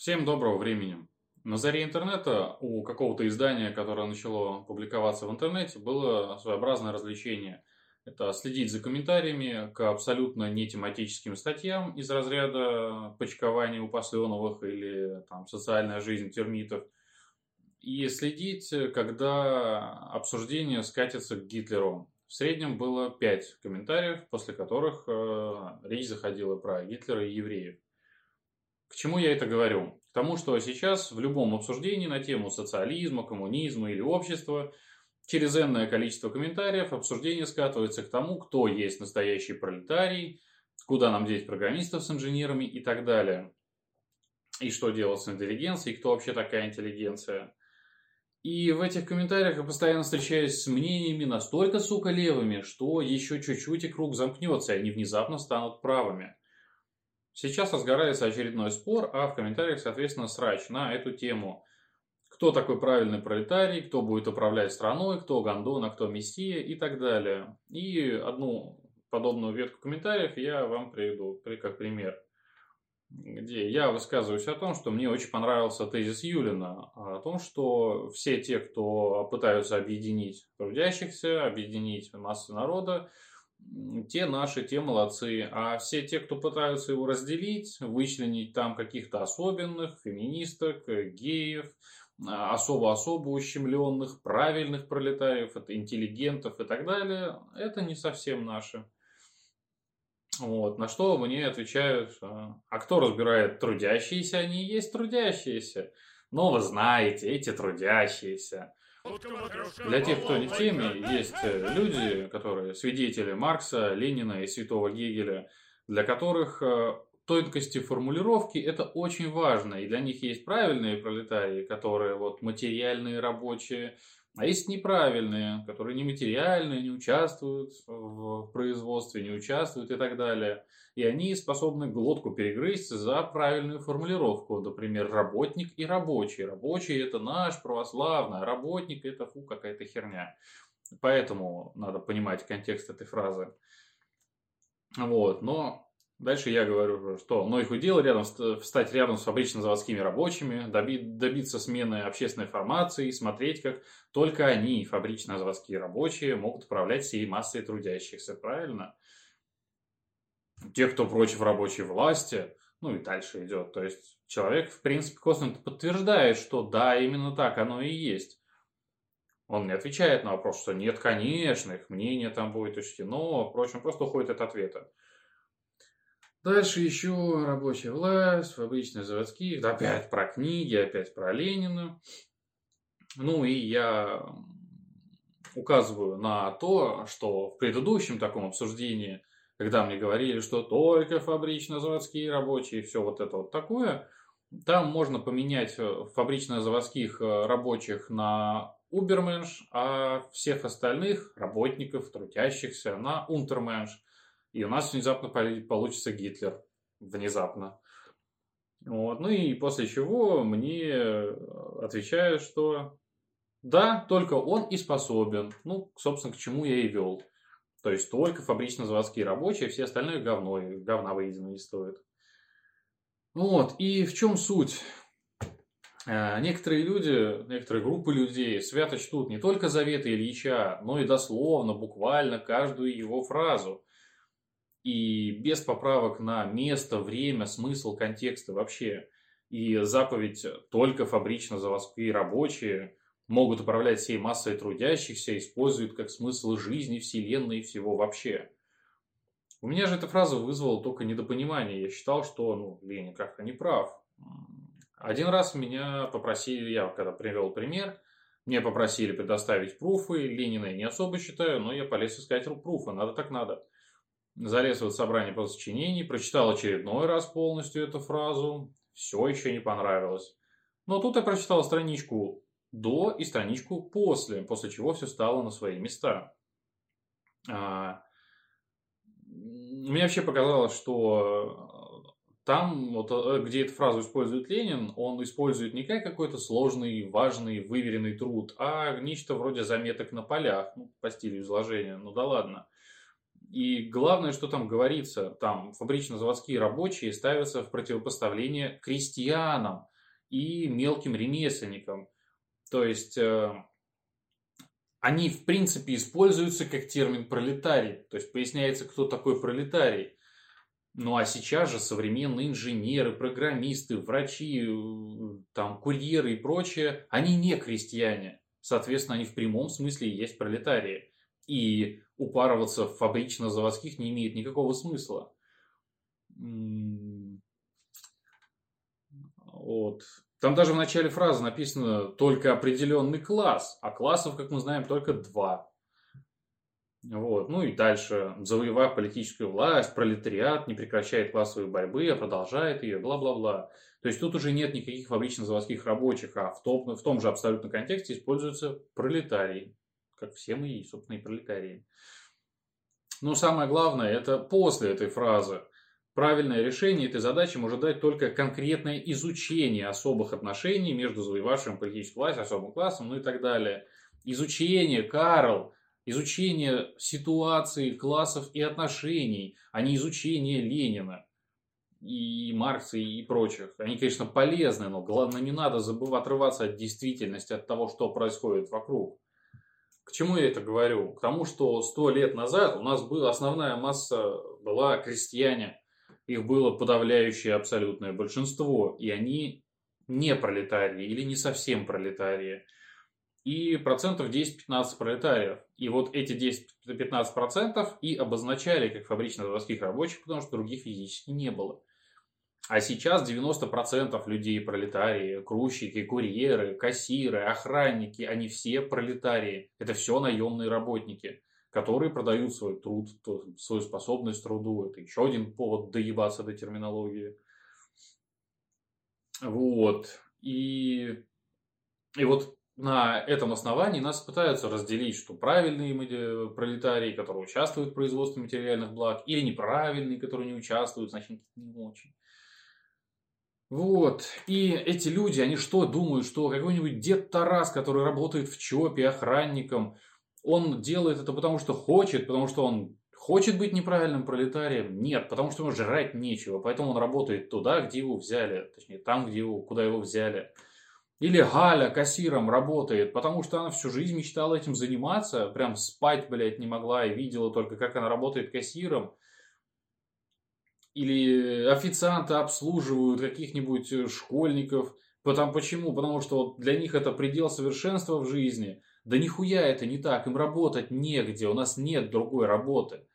Всем доброго времени. На заре интернета у какого-то издания, которое начало публиковаться в интернете, было своеобразное развлечение. Это следить за комментариями к абсолютно не тематическим статьям из разряда почкования у посленовых или там, социальная жизнь термитов. И следить, когда обсуждение скатится к Гитлеру. В среднем было 5 комментариев, после которых э, речь заходила про Гитлера и евреев. К чему я это говорю? К тому, что сейчас в любом обсуждении на тему социализма, коммунизма или общества через энное количество комментариев обсуждение скатывается к тому, кто есть настоящий пролетарий, куда нам деть программистов с инженерами и так далее. И что делать с интеллигенцией, кто вообще такая интеллигенция. И в этих комментариях я постоянно встречаюсь с мнениями настолько, сука, левыми, что еще чуть-чуть и круг замкнется, и они внезапно станут правыми. Сейчас разгорается очередной спор, а в комментариях, соответственно, срач на эту тему. Кто такой правильный пролетарий, кто будет управлять страной, кто Гондон, а кто Мессия и так далее. И одну подобную ветку комментариев я вам приведу как пример. Где я высказываюсь о том, что мне очень понравился тезис Юлина о том, что все те, кто пытаются объединить трудящихся, объединить массы народа, те наши, те молодцы. А все те, кто пытаются его разделить, вычленить там каких-то особенных, феминисток, геев, особо-особо ущемленных, правильных пролетариев, это интеллигентов и так далее, это не совсем наши. Вот, на что мне отвечают, а, а кто разбирает трудящиеся, они и есть трудящиеся. Но вы знаете, эти трудящиеся. Для тех, кто не в теме, есть э, люди, которые свидетели Маркса, Ленина и Святого Гегеля, для которых э, тонкости формулировки это очень важно. И для них есть правильные пролетарии, которые вот материальные рабочие, а есть неправильные, которые нематериальные, не участвуют в производстве, не участвуют и так далее. И они способны глотку перегрызть за правильную формулировку. Например, работник и рабочий. Рабочий это наш православный, а работник это фу, какая-то херня. Поэтому надо понимать контекст этой фразы. Вот, но Дальше я говорю, что но их удел рядом, встать рядом с фабрично-заводскими рабочими, доби, добиться смены общественной формации и смотреть, как только они, фабрично-заводские рабочие, могут управлять всей массой трудящихся. Правильно? Те, кто против рабочей власти, ну и дальше идет. То есть человек, в принципе, косвенно подтверждает, что да, именно так оно и есть. Он не отвечает на вопрос, что нет, конечно, их мнение там будет учтено, впрочем, просто уходит от ответа. Дальше еще рабочая власть, фабричные заводские, опять про книги, опять про Ленина. Ну и я указываю на то, что в предыдущем таком обсуждении, когда мне говорили, что только фабрично-заводские рабочие, все вот это вот такое, там можно поменять фабрично-заводских рабочих на уберменш, а всех остальных работников, трудящихся на унтерменш. И у нас внезапно получится Гитлер. Внезапно. Вот. Ну и после чего мне отвечают, что да, только он и способен. Ну, собственно, к чему я и вел. То есть только фабрично-заводские рабочие, все остальные говно, говна выедено не стоит. Вот, и в чем суть? Э, некоторые люди, некоторые группы людей свято чтут не только заветы Ильича, но и дословно, буквально каждую его фразу и без поправок на место, время, смысл, контексты вообще. И заповедь только фабрично-заводские рабочие могут управлять всей массой трудящихся, используют как смысл жизни, вселенной и всего вообще. У меня же эта фраза вызвала только недопонимание. Я считал, что ну, Ленин как-то не прав. Один раз меня попросили, я когда привел пример, мне попросили предоставить пруфы. Ленина я не особо считаю, но я полез искать пруфы. Надо так надо залез в это собрание по сочинений, прочитал очередной раз полностью эту фразу, все еще не понравилось. Но тут я прочитал страничку до и страничку после, после чего все стало на свои места. А, мне вообще показалось, что там, вот, э, где эту фразу использует Ленин, он использует не как какой-то сложный, важный, выверенный труд, а нечто вроде заметок на полях, ну, по стилю изложения, ну да ладно. И главное, что там говорится, там фабрично-заводские рабочие ставятся в противопоставление крестьянам и мелким ремесленникам. То есть э, они в принципе используются как термин пролетарий. То есть поясняется, кто такой пролетарий. Ну а сейчас же современные инженеры, программисты, врачи, э, там, курьеры и прочее, они не крестьяне. Соответственно, они в прямом смысле и есть пролетарии. И упарываться в фабрично-заводских не имеет никакого смысла. Вот. Там даже в начале фразы написано только определенный класс, а классов, как мы знаем, только два. Вот. Ну и дальше, завоевав политическую власть, пролетариат не прекращает классовой борьбы, а продолжает ее, бла-бла-бла. То есть тут уже нет никаких фабрично-заводских рабочих, а в том, в том же абсолютно контексте используются пролетарии, как все мы, собственно, и пролетарии. Но самое главное, это после этой фразы. Правильное решение этой задачи может дать только конкретное изучение особых отношений между завоевавшим политическую власть, особым классом, ну и так далее. Изучение, Карл, изучение ситуации, классов и отношений, а не изучение Ленина и Маркса и прочих. Они, конечно, полезны, но главное не надо забывать отрываться от действительности, от того, что происходит вокруг. К чему я это говорю? К тому, что сто лет назад у нас была основная масса была крестьяне. Их было подавляющее абсолютное большинство. И они не пролетарии или не совсем пролетарии и процентов 10-15 пролетариев. И вот эти 10-15 процентов и обозначали как фабрично-заводских рабочих, потому что других физически не было. А сейчас 90% людей пролетарии, грузчики, курьеры, кассиры, охранники, они все пролетарии. Это все наемные работники, которые продают свой труд, свою способность труду. Это еще один повод доебаться до терминологии. Вот. И, и вот на этом основании нас пытаются разделить, что правильные э, пролетарии, которые участвуют в производстве материальных благ, или неправильные, которые не участвуют, значит, не очень. Вот. И эти люди, они что думают, что какой-нибудь дед Тарас, который работает в ЧОПе охранником, он делает это потому, что хочет, потому что он хочет быть неправильным пролетарием? Нет, потому что ему жрать нечего. Поэтому он работает туда, где его взяли. Точнее, там, где его, куда его взяли. Или Галя кассиром работает, потому что она всю жизнь мечтала этим заниматься, прям спать, блядь, не могла и видела только, как она работает кассиром. Или официанты обслуживают каких-нибудь э, школьников. Потому, почему? Потому что вот для них это предел совершенства в жизни. Да нихуя это не так, им работать негде, у нас нет другой работы.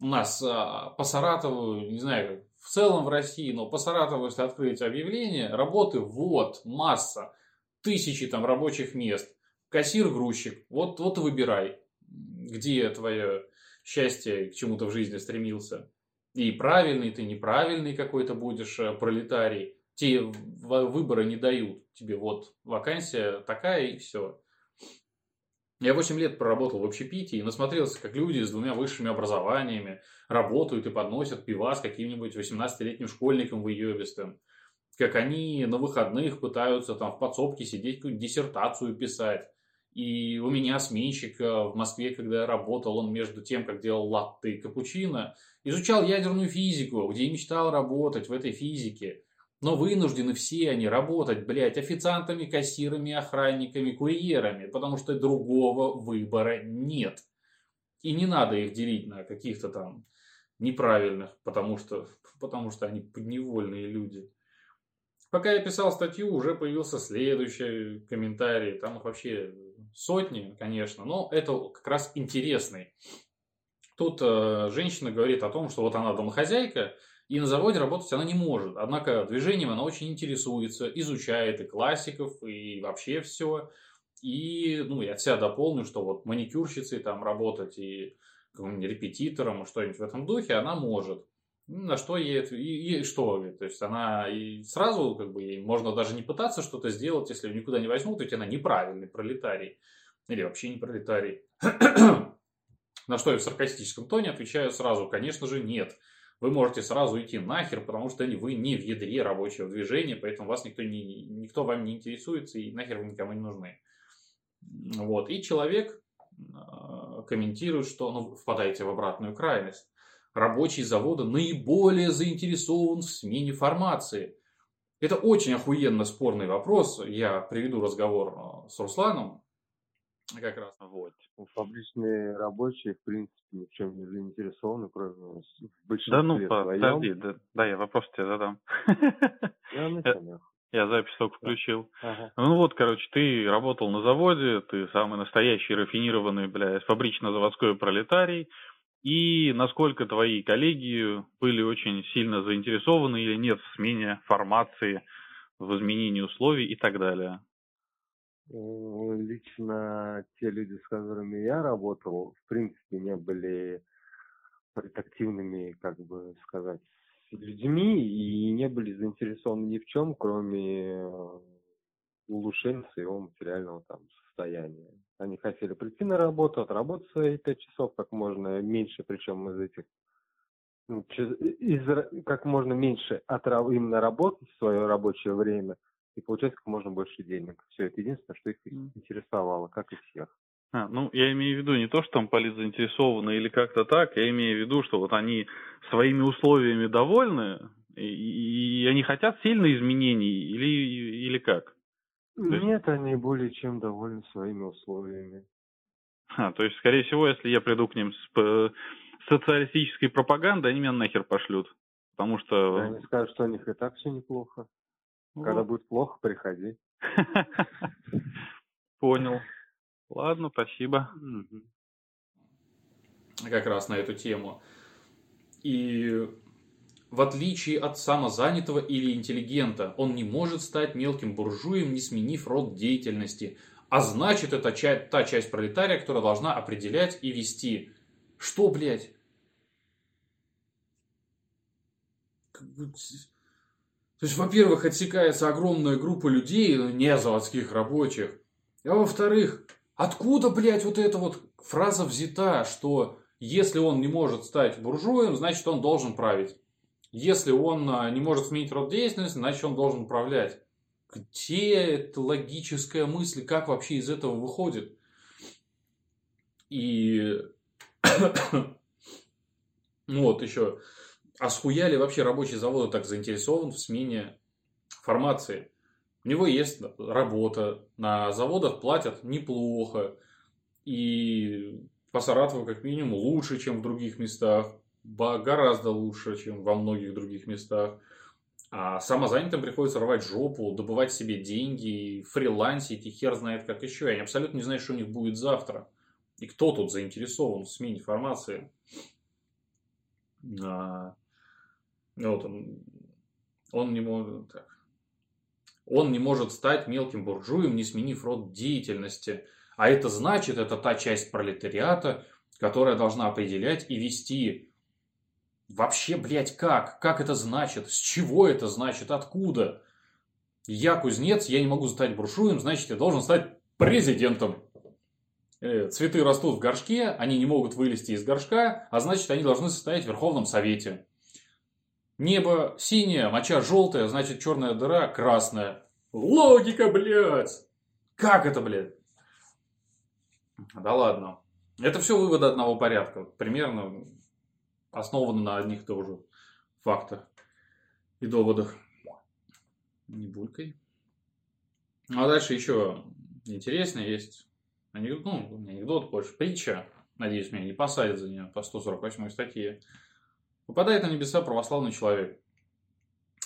У нас а, по Саратову, не знаю, в целом в России, но по Саратову, если открыть объявление, работы вот, масса тысячи там рабочих мест. Кассир, грузчик. Вот, вот выбирай, где твое счастье к чему-то в жизни стремился. И правильный ты, неправильный какой-то будешь э, пролетарий. Те выбора не дают. Тебе вот вакансия такая и все. Я 8 лет проработал в общепите и насмотрелся, как люди с двумя высшими образованиями работают и подносят пива с каким-нибудь 18-летним школьником выебистым как они на выходных пытаются там в подсобке сидеть, диссертацию писать. И у меня сменщик э, в Москве, когда я работал, он между тем, как делал латте и капучино, изучал ядерную физику, где и мечтал работать в этой физике. Но вынуждены все они работать, блядь, официантами, кассирами, охранниками, курьерами, потому что другого выбора нет. И не надо их делить на каких-то там неправильных, потому что, потому что они подневольные люди. Пока я писал статью, уже появился следующий комментарий. Там их вообще сотни, конечно, но это как раз интересный. Тут э, женщина говорит о том, что вот она домохозяйка, и на заводе работать она не может. Однако движением она очень интересуется, изучает и классиков, и вообще все. И ну, я от себя дополню, что вот маникюрщицей там работать и репетитором, что-нибудь в этом духе она может. На что ей и, и что? То есть она и сразу, как бы, ей можно даже не пытаться что-то сделать, если ее никуда не возьмут, ведь она неправильный пролетарий. Или вообще не пролетарий. На что я в саркастическом тоне отвечаю сразу, конечно же, нет. Вы можете сразу идти нахер, потому что вы не в ядре рабочего движения, поэтому вас никто, не, никто вам не интересуется и нахер вы никому не нужны. Вот. И человек, комментируют, что ну, впадаете в обратную крайность. Рабочий завода наиболее заинтересован в смене формации. Это очень охуенно спорный вопрос. Я приведу разговор с Русланом как раз. Вот. Фабричные рабочие, в принципе, ни в чем не заинтересованы, кроме большинства Да ну, подожди, да, да, я вопрос тебе задам. Я начал. Я запись только включил. Ага. Ну вот, короче, ты работал на заводе, ты самый настоящий рафинированный, бля, фабрично-заводской пролетарий. И насколько твои коллеги были очень сильно заинтересованы или нет в смене формации, в изменении условий и так далее? Лично те люди, с которыми я работал, в принципе, не были предактивными, как бы сказать, людьми и не были заинтересованы ни в чем, кроме э, улучшения своего материального там состояния. Они хотели прийти на работу, отработать свои пять часов как можно меньше, причем из этих ну, из, как можно меньше отрав, именно работать в свое рабочее время и получать как можно больше денег. Все, это единственное, что их интересовало, как и всех. А, ну, я имею в виду не то, что там полит заинтересованы или как-то так, я имею в виду, что вот они своими условиями довольны, и, и они хотят сильных изменений или, или как? Нет, они более чем довольны своими условиями. А, то есть, скорее всего, если я приду к ним с социалистической пропагандой, они меня нахер пошлют. Потому что... Да, они скажут, что у них и так все неплохо. Вот. Когда будет плохо, приходи. Понял. Ладно, спасибо. Как раз на эту тему. И в отличие от самозанятого или интеллигента, он не может стать мелким буржуем, не сменив род деятельности. А значит, это та часть пролетария, которая должна определять и вести. Что, блядь? То есть, во-первых, отсекается огромная группа людей, не заводских рабочих. А во-вторых, Откуда, блядь, вот эта вот фраза взята, что если он не может стать буржуем, значит он должен править. Если он а, не может сменить род деятельности, значит он должен управлять. Где эта логическая мысль, как вообще из этого выходит? И ну вот еще, а схуяли вообще рабочий завод так заинтересован в смене формации? У него есть работа, на заводах платят неплохо. И по Саратову как минимум лучше, чем в других местах. Гораздо лучше, чем во многих других местах. А самозанятым приходится рвать жопу, добывать себе деньги, фрилансить и хер знает как еще. Они абсолютно не знают, что у них будет завтра. И кто тут заинтересован в смене формации. А, вот он, он не может... Так. Он не может стать мелким буржуем, не сменив род деятельности. А это значит, это та часть пролетариата, которая должна определять и вести. Вообще, блядь, как? Как это значит? С чего это значит? Откуда? Я кузнец, я не могу стать буржуем, значит, я должен стать президентом. Э, цветы растут в горшке, они не могут вылезти из горшка, а значит, они должны состоять в Верховном Совете. Небо синее, моча желтая, значит черная дыра красная. Логика, блядь! Как это, блядь? Да ладно. Это все выводы одного порядка. Примерно основаны на одних тоже фактах и доводах. Не булькой. Ну, а дальше еще интереснее есть анекдот, ну, анекдот, больше притча. Надеюсь, меня не посадят за нее по 148 статье. Попадает на небеса православный человек.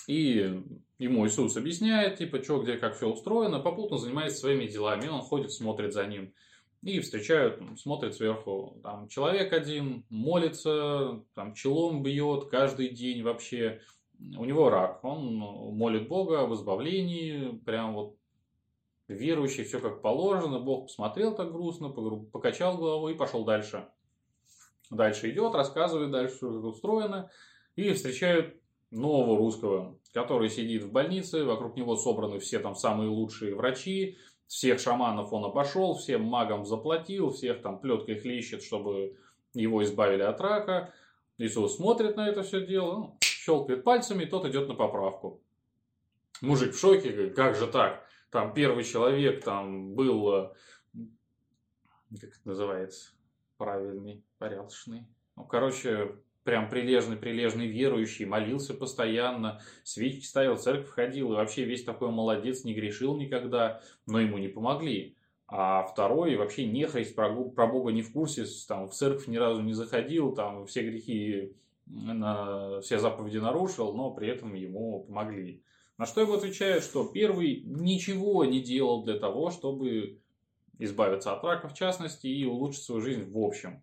И ему Иисус объясняет, типа, что, где, как все устроено, попутно занимается своими делами. Он ходит, смотрит за ним. И встречают, смотрит сверху, там, человек один молится, там, челом бьет каждый день вообще. У него рак, он молит Бога об избавлении, прям вот верующий, все как положено. Бог посмотрел так грустно, покачал головой и пошел дальше. Дальше идет, рассказывает дальше, что устроено. И встречают нового русского, который сидит в больнице, вокруг него собраны все там самые лучшие врачи, всех шаманов он обошел, всем магам заплатил, всех там плеткой хлещет, чтобы его избавили от рака. Иисус смотрит на это все дело, ну, щелкает пальцами, и тот идет на поправку. Мужик в шоке, говорит, как же так? Там первый человек там был, э, как это называется, правильный, порядочный. Ну, короче, прям прилежный-прилежный верующий, молился постоянно, свечки ставил, церковь ходил, и вообще весь такой молодец, не грешил никогда, но ему не помогли. А второй вообще нехрист, про, про Бога не в курсе, там, в церковь ни разу не заходил, там, все грехи, на, все заповеди нарушил, но при этом ему помогли. На что ему отвечают, что первый ничего не делал для того, чтобы избавиться от рака в частности и улучшить свою жизнь в общем.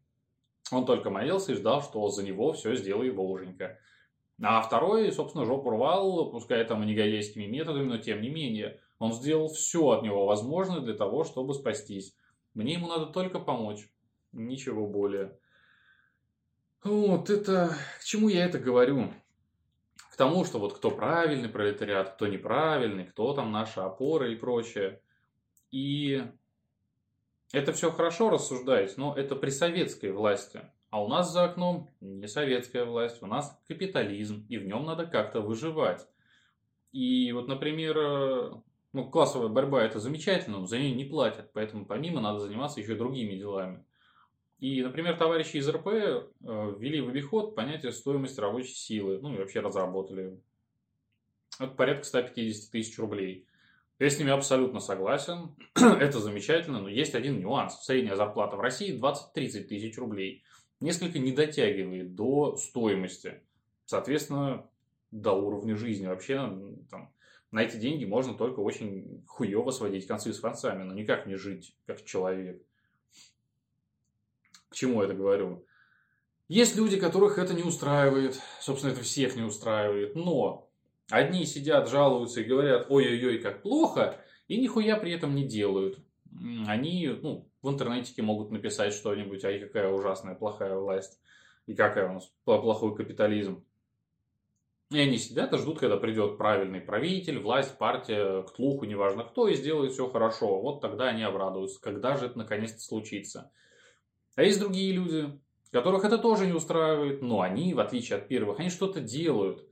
Он только молился и ждал, что за него все сделает Боженька. А второй, собственно, жопу рвал, пускай там и негодяйскими методами, но тем не менее, он сделал все от него возможное для того, чтобы спастись. Мне ему надо только помочь. Ничего более. Вот это... К чему я это говорю? К тому, что вот кто правильный пролетариат, кто неправильный, кто там наша опора и прочее. И это все хорошо рассуждать, но это при советской власти. А у нас за окном не советская власть, у нас капитализм, и в нем надо как-то выживать. И вот, например, э, ну, классовая борьба это замечательно, но за нее не платят, поэтому помимо надо заниматься еще другими делами. И, например, товарищи из РП э, ввели в обиход понятие стоимости рабочей силы, ну и вообще разработали. Это порядка 150 тысяч рублей. Я с ними абсолютно согласен. Это замечательно, но есть один нюанс. Средняя зарплата в России 20-30 тысяч рублей. Несколько не дотягивает до стоимости. Соответственно, до уровня жизни. Вообще, там, на эти деньги можно только очень хуево сводить концы с концами, но никак не жить как человек. К чему я это говорю? Есть люди, которых это не устраивает. Собственно, это всех не устраивает. Но Одни сидят, жалуются и говорят, ой-ой-ой, как плохо, и нихуя при этом не делают. Они ну, в интернете могут написать что-нибудь, ай, какая ужасная, плохая власть, и какая у нас плохой капитализм. И они сидят и ждут, когда придет правильный правитель, власть, партия, к тлуху, неважно кто, и сделает все хорошо. Вот тогда они обрадуются, когда же это наконец-то случится. А есть другие люди, которых это тоже не устраивает, но они, в отличие от первых, они что-то делают.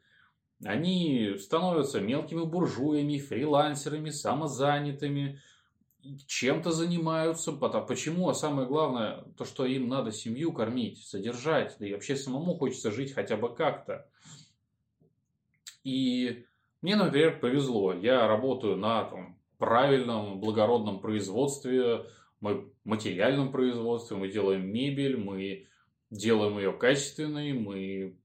Они становятся мелкими буржуями, фрилансерами, самозанятыми, чем-то занимаются. Почему? А самое главное, то, что им надо семью кормить, содержать, да и вообще самому хочется жить хотя бы как-то. И мне, например, повезло. Я работаю на там, правильном, благородном производстве, мы материальном производстве, мы делаем мебель, мы делаем ее качественной, мы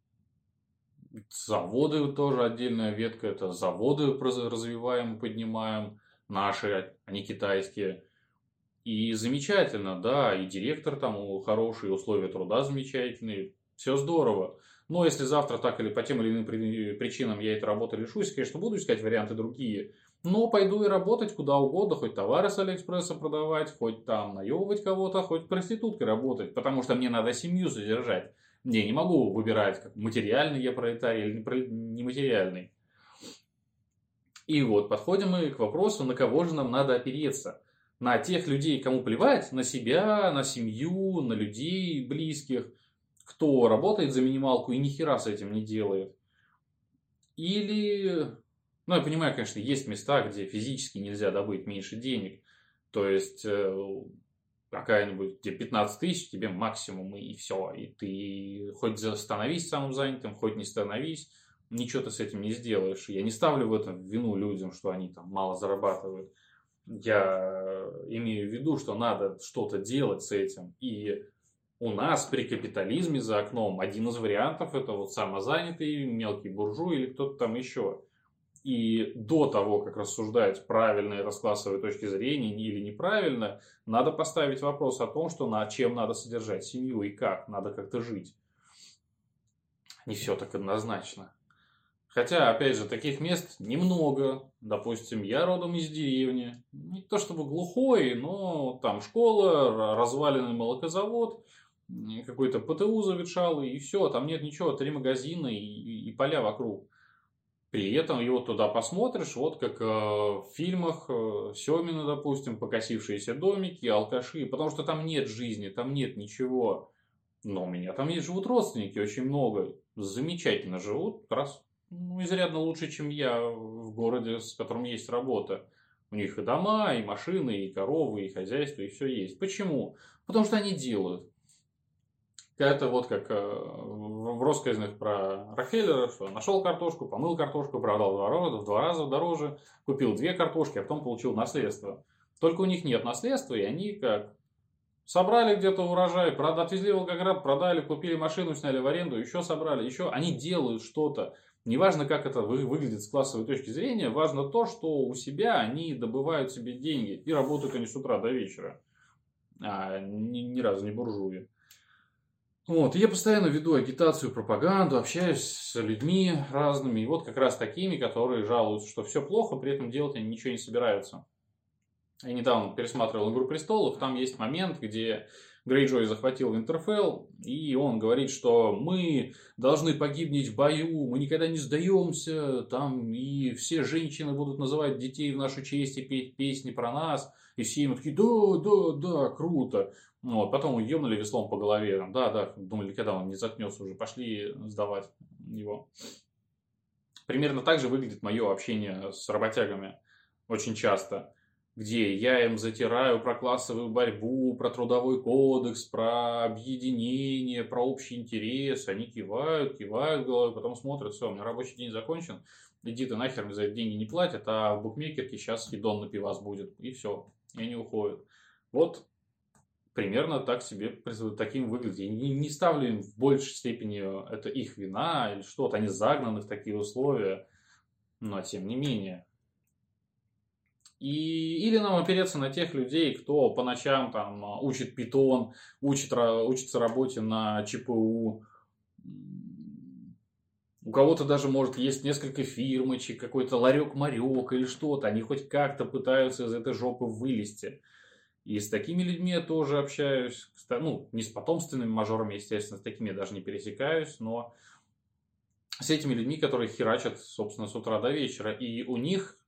Заводы тоже отдельная ветка, это заводы развиваем, поднимаем, наши, а не китайские. И замечательно, да, и директор там хороший, условия труда замечательные, все здорово. Но если завтра так или по тем или иным причинам я этой работы лишусь, конечно, буду искать варианты другие. Но пойду и работать куда угодно, хоть товары с Алиэкспресса продавать, хоть там наебывать кого-то, хоть проституткой работать, потому что мне надо семью содержать. Не, не могу выбирать, как материальный я пролетарий или нематериальный. И вот подходим мы к вопросу, на кого же нам надо опереться. На тех людей, кому плевать, на себя, на семью, на людей близких, кто работает за минималку и ни хера с этим не делает. Или, ну я понимаю, конечно, есть места, где физически нельзя добыть меньше денег. То есть э, какая-нибудь, где 15 тысяч, тебе максимум и все. И ты хоть становись самым занятым, хоть не становись, ничего ты с этим не сделаешь. Я не ставлю в этом вину людям, что они там мало зарабатывают. Я имею в виду, что надо что-то делать с этим. И у нас при капитализме за окном один из вариантов это вот самозанятый мелкий буржуй или кто-то там еще. И до того, как рассуждать, правильно это с классовой точки зрения или неправильно, надо поставить вопрос о том, что на чем надо содержать семью и как, надо как-то жить. Не все так однозначно. Хотя, опять же, таких мест немного. Допустим, я родом из деревни. Не то чтобы глухой, но там школа, разваленный молокозавод, какой-то ПТУ заветшалый, и все. Там нет ничего, три магазина и, и, и поля вокруг. При этом его туда посмотришь, вот как э, в фильмах э, Семина, допустим, покосившиеся домики, алкаши, потому что там нет жизни, там нет ничего. Но у меня там есть живут родственники, очень много, замечательно живут, раз ну, изрядно лучше, чем я в городе, с которым есть работа. У них и дома, и машины, и коровы, и хозяйство, и все есть. Почему? Потому что они делают. Это вот как э, в россказнях про Рокфеллера, что нашел картошку, помыл картошку, продал два, в два раза дороже, купил две картошки, а потом получил наследство. Только у них нет наследства, и они как собрали где-то урожай, отвезли в Волгоград, продали, купили машину, сняли в аренду, еще собрали, еще. Они делают что-то. Неважно, как это выглядит с классовой точки зрения, важно то, что у себя они добывают себе деньги и работают они с утра до вечера. А ни, ни разу не буржуи. Вот, и я постоянно веду агитацию, пропаганду, общаюсь с людьми разными, и вот как раз такими, которые жалуются, что все плохо, при этом делать они ничего не собираются. Я недавно пересматривал «Игру престолов», там есть момент, где Грейджой захватил Интерфелл, и он говорит, что мы должны погибнуть в бою, мы никогда не сдаемся, там и все женщины будут называть детей в нашу честь и петь песни про нас, и все ему такие, да, да, да, круто. Ну, вот, потом ебнули веслом по голове. Там, да, да, думали, когда он не заткнется уже, пошли сдавать его. Примерно так же выглядит мое общение с работягами очень часто, где я им затираю про классовую борьбу, про трудовой кодекс, про объединение, про общий интерес. Они кивают, кивают головой, потом смотрят, все, у меня рабочий день закончен, иди ты нахер, мне за это деньги не платят, а в букмекерке сейчас хидон на пивас будет, и все, и они уходят. Вот примерно так себе таким выглядит. Я не, не ставлю им в большей степени э, это их вина или что-то. Они загнаны в такие условия. Но тем не менее. И, или нам опереться на тех людей, кто по ночам там учит питон, учит, учится работе на ЧПУ. У кого-то даже может есть несколько фирмочек, какой-то ларек-марек или что-то. Они хоть как-то пытаются из этой жопы вылезти. И с такими людьми я тоже общаюсь. Ну, не с потомственными мажорами, естественно, с такими я даже не пересекаюсь, но с этими людьми, которые херачат, собственно, с утра до вечера. И у них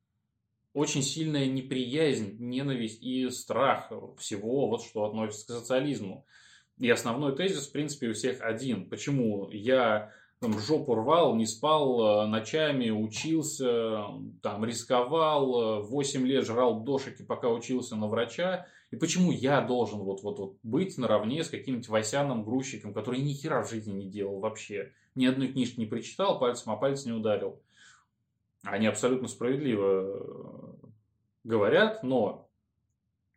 очень сильная неприязнь, ненависть и страх всего, вот что относится к социализму. И основной тезис, в принципе, у всех один. Почему я там, жопу рвал, не спал э, ночами, учился, там, рисковал, 8 э, лет жрал дошики, пока учился на врача, и почему я должен вот, вот, вот быть наравне с каким-нибудь Васяном грузчиком, который ни хера в жизни не делал вообще. Ни одной книжки не прочитал, пальцем о палец не ударил. Они абсолютно справедливо э, говорят, но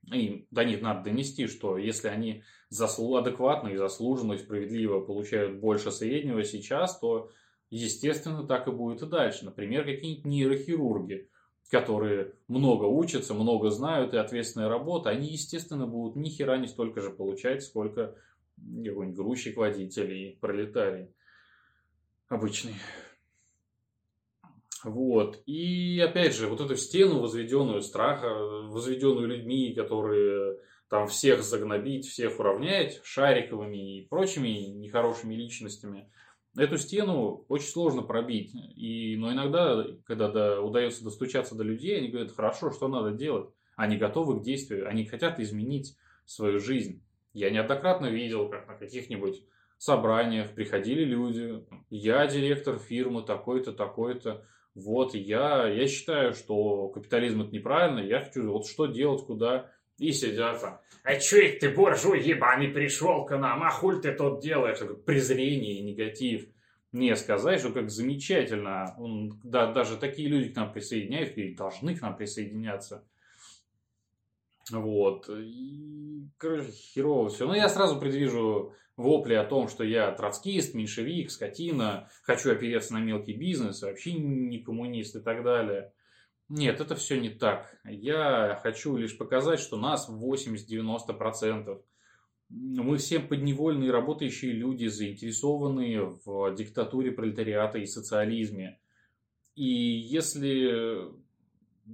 им до них надо донести, что если они заслу адекватно и заслуженно и справедливо получают больше среднего сейчас, то естественно так и будет и дальше. Например, какие-нибудь нейрохирурги – которые много учатся, много знают и ответственная работа, они, естественно, будут ни хера не столько же получать, сколько какой-нибудь грузчик, водитель и пролетарий обычный. Вот. И опять же, вот эту стену, возведенную страха, возведенную людьми, которые там всех загнобить, всех уравнять, шариковыми и прочими нехорошими личностями – Эту стену очень сложно пробить. И, но иногда, когда да, удается достучаться до людей, они говорят, хорошо, что надо делать? Они готовы к действию, они хотят изменить свою жизнь. Я неоднократно видел, как на каких-нибудь собраниях приходили люди, я директор фирмы такой-то, такой-то, вот я, я считаю, что капитализм это неправильно, я хочу, вот что делать, куда, и сидят там, а чё это ты, буржуй ебаный, пришел к нам, а хуль ты тут делаешь? Презрение и негатив. Не, сказать, что как замечательно. Он, да, даже такие люди к нам присоединяются и должны к нам присоединяться. Вот. И, короче, херово все. Но я сразу предвижу вопли о том, что я троцкист, меньшевик, скотина, хочу опереться на мелкий бизнес, вообще не коммунист и так далее. Нет, это все не так. Я хочу лишь показать, что нас 80-90%. Мы все подневольные работающие люди, заинтересованные в диктатуре пролетариата и социализме. И если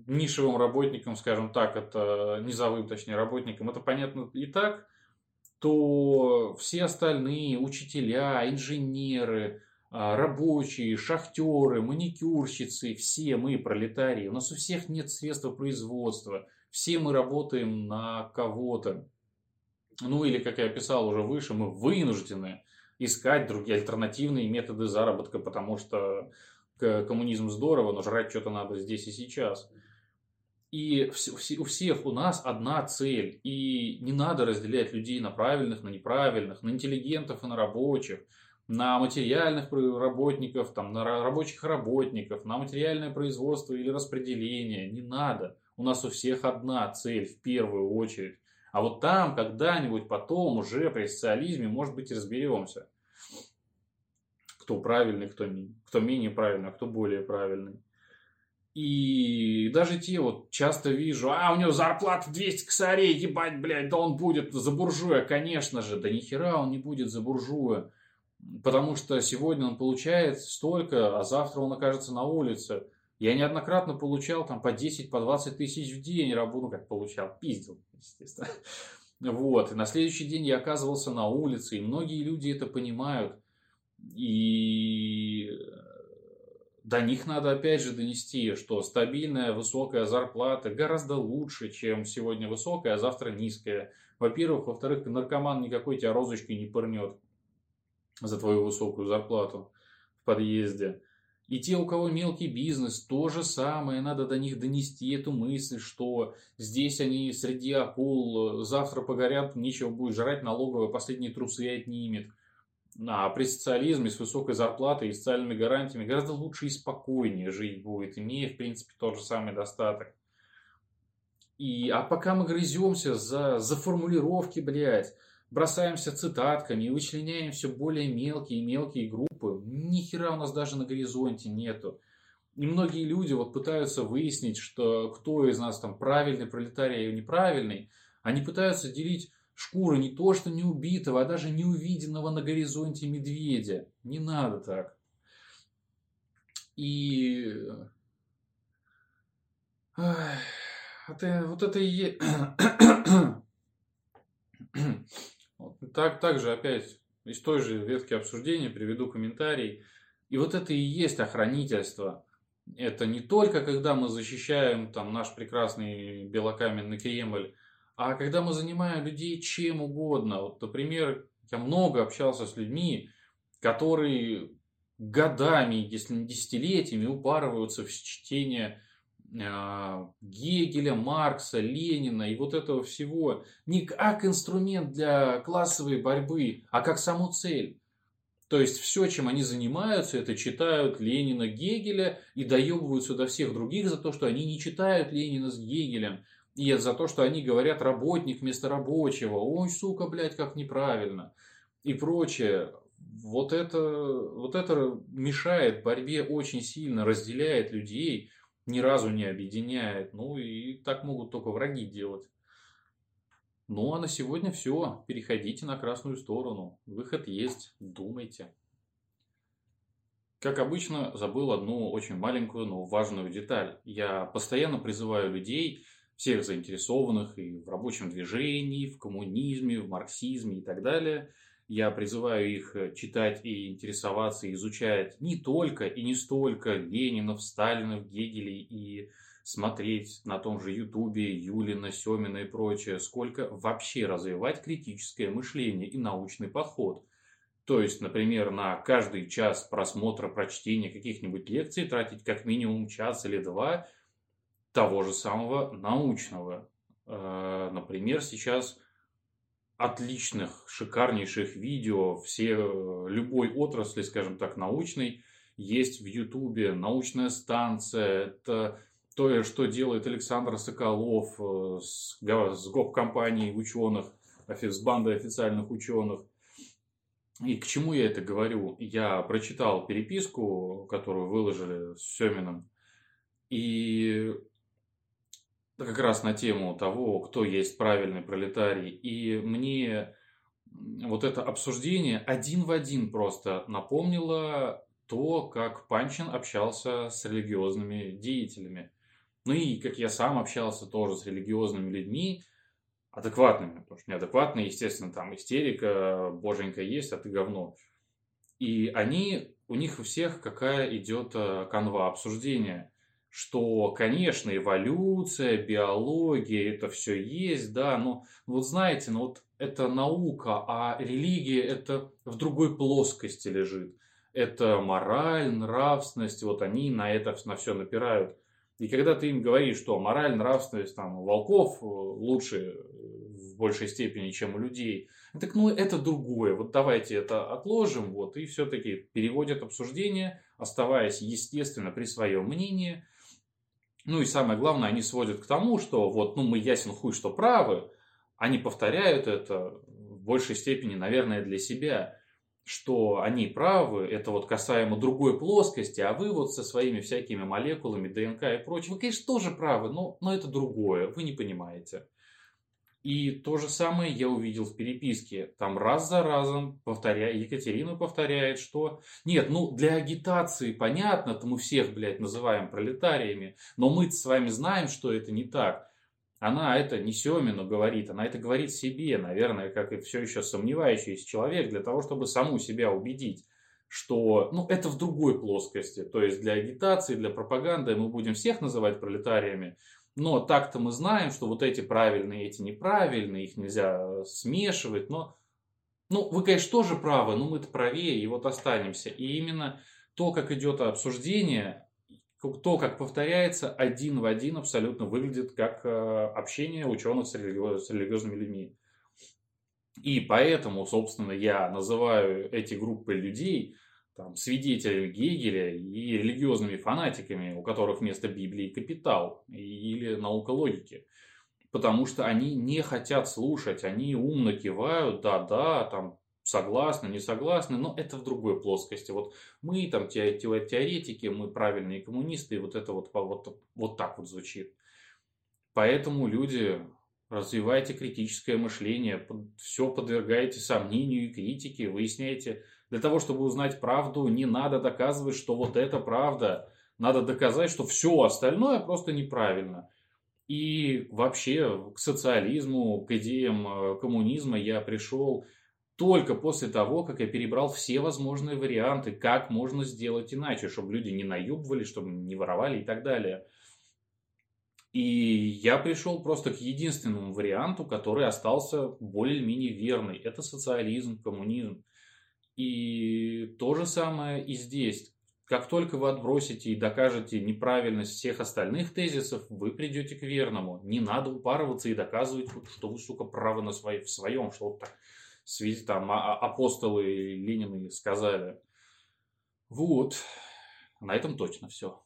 нишевым работникам, скажем так, это низовым, точнее, работникам, это понятно и так, то все остальные, учителя, инженеры, а, рабочие, шахтеры, маникюрщицы, все мы пролетарии. У нас у всех нет средства производства. Все мы работаем на кого-то. Ну или, как я писал уже выше, мы вынуждены искать другие альтернативные методы заработка, потому что коммунизм здорово, но жрать что-то надо здесь и сейчас. И у всех у нас одна цель. И не надо разделять людей на правильных, на неправильных, на интеллигентов и на рабочих, на материальных работников, там, на рабочих работников, на материальное производство или распределение. Не надо. У нас у всех одна цель в первую очередь. А вот там когда-нибудь потом уже при социализме, может быть, разберемся. Кто правильный, кто, кто менее правильный, а кто более правильный. И даже те вот часто вижу, а у него зарплата 200 косарей, ебать, блядь, да он будет за буржуя, конечно же. Да нихера он не будет за буржуя. Потому что сегодня он получает столько, а завтра он окажется на улице. Я неоднократно получал там по 10, по 20 тысяч в день работу, ну как получал, пиздил, естественно. Вот, и на следующий день я оказывался на улице, и многие люди это понимают. И до них надо опять же донести, что стабильная высокая зарплата гораздо лучше, чем сегодня высокая, а завтра низкая. Во-первых. Во-вторых, наркоман никакой тебя розочкой не пырнет за твою высокую зарплату в подъезде. И те, у кого мелкий бизнес, то же самое, надо до них донести эту мысль, что здесь они среди акул завтра погорят, нечего будет жрать, налоговая последние трусы отнимет. А при социализме с высокой зарплатой и социальными гарантиями гораздо лучше и спокойнее жить будет, имея, в принципе, тот же самый достаток. И, а пока мы грыземся за, за формулировки, блядь, бросаемся цитатками и вычленяем все более мелкие и мелкие группы, ни хера у нас даже на горизонте нету. И многие люди вот пытаются выяснить, что кто из нас там правильный пролетарий или неправильный. Они пытаются делить шкуры не то что не убитого, а даже не увиденного на горизонте медведя. Не надо так. И это, вот это и так, также опять из той же ветки обсуждения приведу комментарий. И вот это и есть охранительство. Это не только когда мы защищаем там наш прекрасный белокаменный Кремль, а когда мы занимаем людей чем угодно, вот, например, я много общался с людьми, которые годами, если не десятилетиями, упарываются в чтение э, Гегеля, Маркса, Ленина и вот этого всего не как инструмент для классовой борьбы, а как саму цель. То есть все, чем они занимаются, это читают Ленина, Гегеля и доебываются до всех других за то, что они не читают Ленина с Гегелем. И за то, что они говорят работник вместо рабочего. Ой, сука, блядь, как неправильно. И прочее. Вот это, вот это мешает борьбе очень сильно, разделяет людей, ни разу не объединяет. Ну и так могут только враги делать. Ну а на сегодня все. Переходите на красную сторону. Выход есть. Думайте. Как обычно, забыл одну очень маленькую, но важную деталь. Я постоянно призываю людей всех заинтересованных и в рабочем движении, в коммунизме, в марксизме и так далее. Я призываю их э, читать и интересоваться, и изучать не только и не столько Ленинов, Сталинов, Гегелей и смотреть на том же Ютубе Юлина, Семина и прочее, сколько вообще развивать критическое мышление и научный подход. То есть, например, на каждый час просмотра, прочтения каких-нибудь лекций тратить как минимум час или два того же самого научного. Э, например, сейчас отличных, шикарнейших видео все, любой отрасли, скажем так, научной, есть в Ютубе. Научная станция, это то, что делает Александр Соколов э, с, с гоп-компанией ученых, с бандой официальных ученых. И к чему я это говорю? Я прочитал переписку, которую выложили с Семиным. И как раз на тему того, кто есть правильный пролетарий. И мне вот это обсуждение один в один просто напомнило то, как Панчин общался с религиозными деятелями. Ну и как я сам общался тоже с религиозными людьми, адекватными, потому что неадекватные, естественно, там истерика, боженька есть, а ты говно. И они, у них у всех какая идет э, канва обсуждения – что, конечно, эволюция, биология, это все есть, да, но вот знаете, ну вот это наука, а религия это в другой плоскости лежит. Это мораль, нравственность, вот они на это на все напирают. И когда ты им говоришь, что мораль, нравственность там, волков э, лучше в большей степени, чем у людей, так ну это другое. Вот давайте это отложим. Вот, и все-таки переводят обсуждение, оставаясь естественно при своем мнении. Ну и самое главное, они сводят к тому, что вот ну мы ясен хуй, что правы. Они повторяют это в большей степени, наверное, для себя что они правы, это вот касаемо другой плоскости, а вы вот со своими всякими молекулами, ДНК и прочим, вы, конечно, тоже правы, но, но это другое, вы не понимаете. И то же самое я увидел в переписке. Там раз за разом повторяя, Екатерина повторяет, что нет, ну для агитации понятно, то мы всех, блядь, называем пролетариями, но мы с вами знаем, что это не так. Она это не Семину говорит, она это говорит себе, наверное, как и все еще сомневающийся человек, для того, чтобы саму себя убедить, что ну, это в другой плоскости. То есть для агитации, для пропаганды мы будем всех называть пролетариями, но так-то мы знаем, что вот эти правильные, эти неправильные, их нельзя смешивать, но ну, вы, конечно, тоже правы, но мы-то правее, и вот останемся. И именно то, как идет обсуждение, то, как повторяется, один в один абсолютно выглядит как э, общение ученых с, религиозными людьми. И поэтому, собственно, я называю эти группы людей там, свидетелями Гегеля и религиозными фанатиками, у которых вместо Библии капитал или наука логики. Потому что они не хотят слушать, они умно кивают, да-да, там согласны, не согласны, но это в другой плоскости. Вот мы там теоретики, мы правильные коммунисты, и вот это вот, вот, вот так вот звучит. Поэтому люди, развивайте критическое мышление, все подвергайте сомнению и критике, выясняйте. Для того, чтобы узнать правду, не надо доказывать, что вот это правда. Надо доказать, что все остальное просто неправильно. И вообще к социализму, к идеям э, коммунизма я пришел только после того, как я перебрал все возможные варианты, как можно сделать иначе, чтобы люди не наебывали, чтобы не воровали и так далее. И я пришел просто к единственному варианту, который остался более-менее верный. Это социализм, коммунизм. И то же самое и здесь. Как только вы отбросите и докажете неправильность всех остальных тезисов, вы придете к верному. Не надо упарываться и доказывать, что вы, сука, правы на свои, в своем, что вот так там а, а, апостолы Ленины сказали. Вот, на этом точно все.